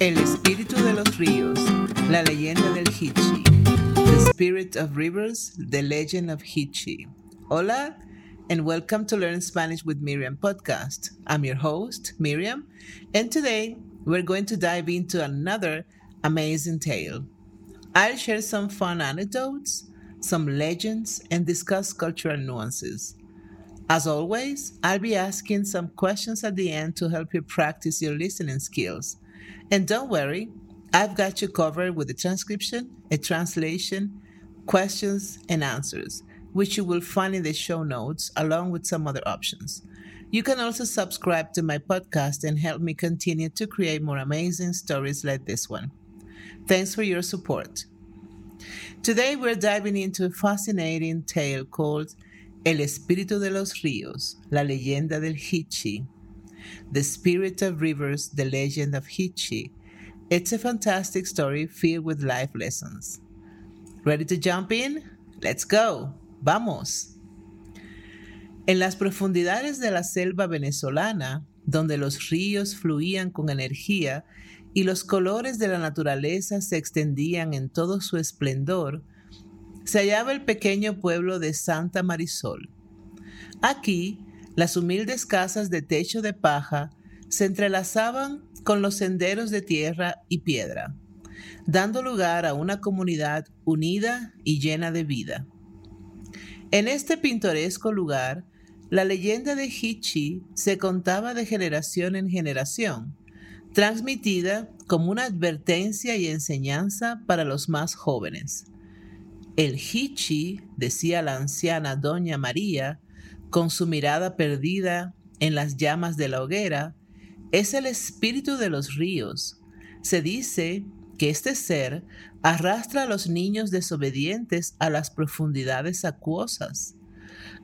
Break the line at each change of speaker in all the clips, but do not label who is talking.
El espíritu de los ríos, la leyenda del Hichi. The Spirit of Rivers, the Legend of Hichi. Hola, and welcome to Learn Spanish with Miriam podcast. I'm your host, Miriam, and today we're going to dive into another amazing tale. I'll share some fun anecdotes, some legends, and discuss cultural nuances. As always, I'll be asking some questions at the end to help you practice your listening skills. And don't worry, I've got you covered with a transcription, a translation, questions, and answers, which you will find in the show notes along with some other options. You can also subscribe to my podcast and help me continue to create more amazing stories like this one. Thanks for your support. Today we're diving into a fascinating tale called El Espíritu de los Ríos, la leyenda del Hichi. The Spirit of Rivers, the Legend of Hichi. It's a fantastic story filled with life lessons. Ready to jump in? Let's go. Vamos. En las profundidades de la selva venezolana, donde los ríos fluían con energía y los colores de la naturaleza se extendían en todo su esplendor, se hallaba el pequeño pueblo de Santa Marisol. Aquí, las humildes casas de techo de paja se entrelazaban con los senderos de tierra y piedra, dando lugar a una comunidad unida y llena de vida. En este pintoresco lugar, la leyenda de Hichi se contaba de generación en generación, transmitida como una advertencia y enseñanza para los más jóvenes. El Hichi, decía la anciana doña María, con su mirada perdida en las llamas de la hoguera, es el espíritu de los ríos. Se dice que este ser arrastra a los niños desobedientes a las profundidades acuosas.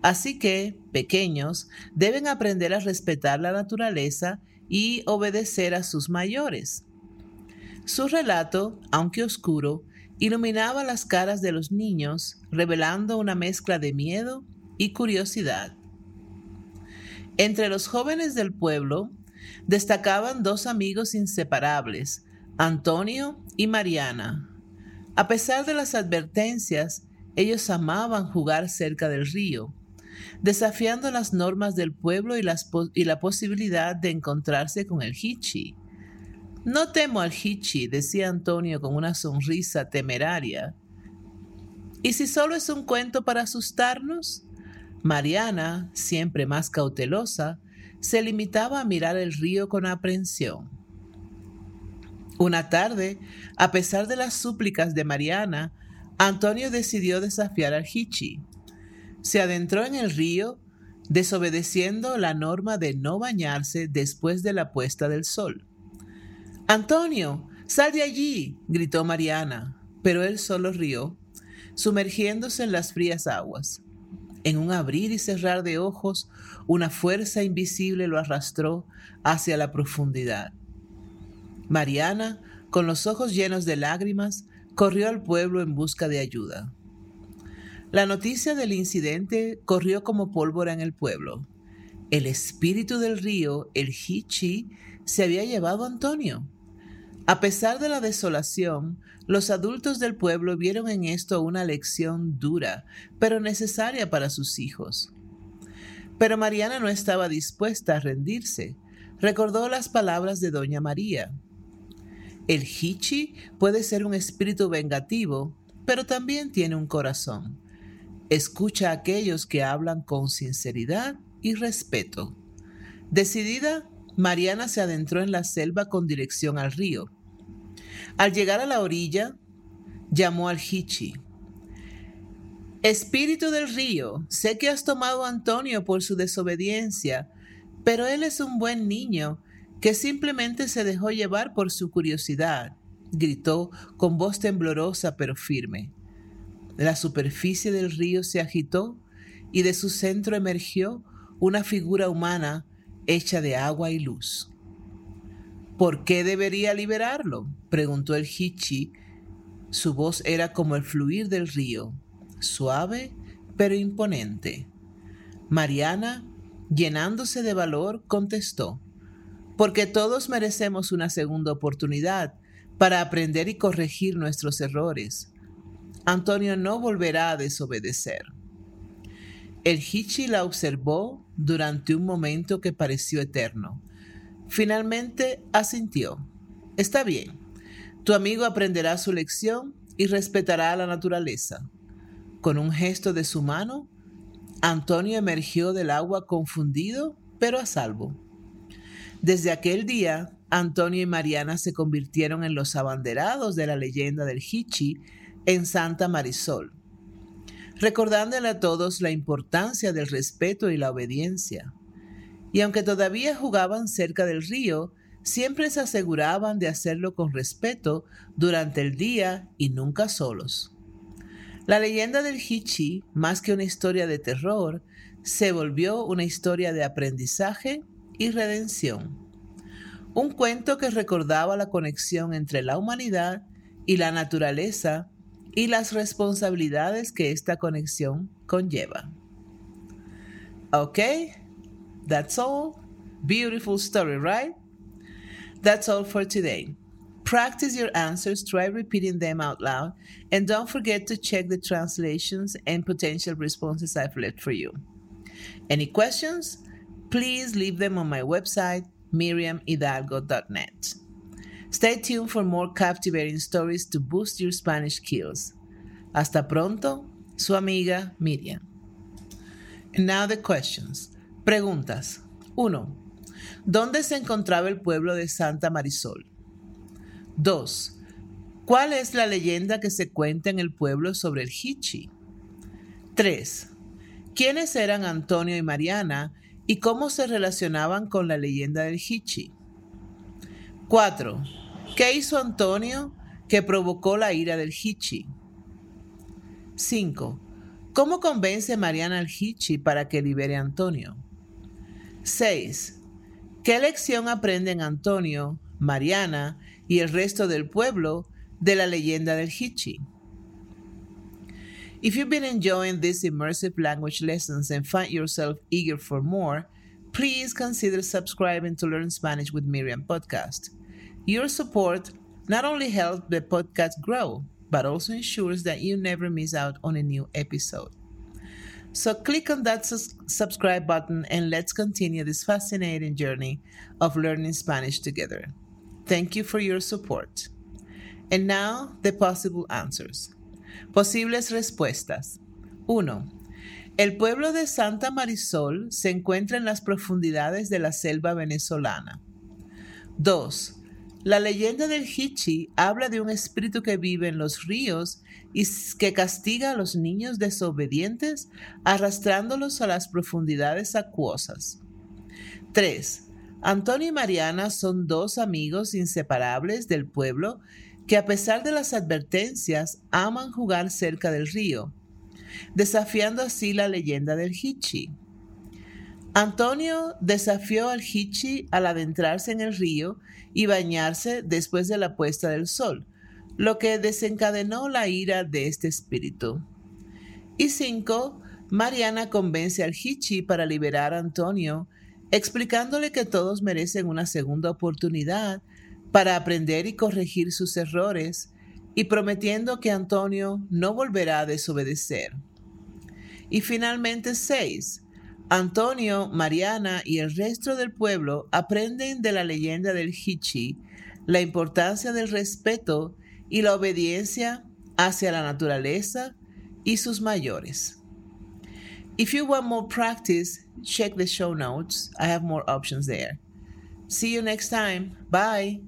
Así que, pequeños, deben aprender a respetar la naturaleza y obedecer a sus mayores. Su relato, aunque oscuro, iluminaba las caras de los niños, revelando una mezcla de miedo y curiosidad. Entre los jóvenes del pueblo destacaban dos amigos inseparables, Antonio y Mariana. A pesar de las advertencias, ellos amaban jugar cerca del río, desafiando las normas del pueblo y, la posibilidad de encontrarse con el Hichi. No temo al Hichi, decía Antonio con una sonrisa temeraria. ¿Y si solo es un cuento para asustarnos? Mariana, siempre más cautelosa, se limitaba a mirar el río con aprensión. Una tarde, a pesar de las súplicas de Mariana, Antonio decidió desafiar al Hichi. Se adentró en el río, desobedeciendo la norma de no bañarse después de la puesta del sol. Antonio, sal de allí, gritó Mariana, pero él solo rió, sumergiéndose en las frías aguas. En un abrir y cerrar de ojos, una fuerza invisible lo arrastró hacia la profundidad. Mariana, con los ojos llenos de lágrimas, corrió al pueblo en busca de ayuda. La noticia del incidente corrió como pólvora en el pueblo. El espíritu del río, el Hichi, se había llevado a Antonio. A pesar de la desolación, los adultos del pueblo vieron en esto una lección dura, pero necesaria para sus hijos. Pero Mariana no estaba dispuesta a rendirse. Recordó las palabras de Doña María. El Hichi puede ser un espíritu vengativo, pero también tiene un corazón. Escucha a aquellos que hablan con sinceridad y respeto. Decidida, Mariana se adentró en la selva con dirección al río. Al llegar a la orilla, llamó al Hichi. Espíritu del río, sé que has tomado a Antonio por su desobediencia, pero él es un buen niño que simplemente se dejó llevar por su curiosidad, gritó con voz temblorosa pero firme. La superficie del río se agitó y de su centro emergió una figura humana hecha de agua y luz. ¿Por qué debería liberarlo? preguntó el Hichi. Su voz era como el fluir del río, suave pero imponente. Mariana, llenándose de valor, contestó, porque todos merecemos una segunda oportunidad para aprender y corregir nuestros errores. Antonio no volverá a desobedecer. El Hichi la observó durante un momento que pareció eterno. Finalmente asintió. Está bien. Tu amigo aprenderá su lección y respetará a la naturaleza. Con un gesto de su mano, Antonio emergió del agua confundido, pero a salvo. Desde aquel día, Antonio y Mariana se convirtieron en los abanderados de la leyenda del Hichi en Santa Marisol, recordándole a todos la importancia del respeto y la obediencia. Y aunque todavía jugaban cerca del río, siempre se aseguraban de hacerlo con respeto durante el día y nunca solos. La leyenda del Hichi, más que una historia de terror, se volvió una historia de aprendizaje y redención. Un cuento que recordaba la conexión entre la humanidad y la naturaleza y las responsabilidades que esta conexión conlleva. Okay, that's all. Beautiful story, right? That's all for today. Practice your answers, try repeating them out loud, and don't forget to check the translations and potential responses I've left for you. Any questions? Please leave them on my website, miriamhidalgo.net. Stay tuned for more captivating stories to boost your Spanish skills. Hasta pronto, su amiga Miriam. And now the questions. Preguntas. 1. ¿Dónde se encontraba el pueblo de Santa Marisol? 2. ¿Cuál es la leyenda que se cuenta en el pueblo sobre el Hichi? 3. ¿Quiénes eran Antonio y Mariana y cómo se relacionaban con la leyenda del Hichi? 4. ¿Qué hizo Antonio que provocó la ira del Hichi? 5. ¿Cómo convence Mariana al Hichi para que libere a Antonio? 6. ¿Qué lección aprenden Antonio, Mariana y el resto del pueblo de la leyenda del Hichi. If you've been enjoying these immersive language lessons and find yourself eager for more, please consider subscribing to Learn Spanish with Miriam podcast. Your support not only helps the podcast grow, but also ensures that you never miss out on a new episode. So click on that subscribe button and let's continue this fascinating journey of learning Spanish together. Thank you for your support. And now, the possible answers. Posibles respuestas. 1. El pueblo de Santa Marisol se encuentra en las profundidades de la selva venezolana. 2. La leyenda del Hichi habla de un espíritu que vive en los ríos y que castiga a los niños desobedientes arrastrándolos a las profundidades acuosas. 3. Antonio y Mariana son dos amigos inseparables del pueblo que a pesar de las advertencias aman jugar cerca del río, desafiando así la leyenda del Hichi. Antonio desafió al Hichi al adentrarse en el río y bañarse después de la puesta del sol, lo que desencadenó la ira de este espíritu. Y cinco, Mariana convence al Hichi para liberar a Antonio explicándole que todos merecen una segunda oportunidad para aprender y corregir sus errores y prometiendo que Antonio no volverá a desobedecer. Y finalmente seis, Antonio, Mariana y el resto del pueblo aprenden de la leyenda del Hichi la importancia del respeto y la obediencia hacia la naturaleza y sus mayores. If you want more practice, check the show notes. I have more options there. See you next time. Bye.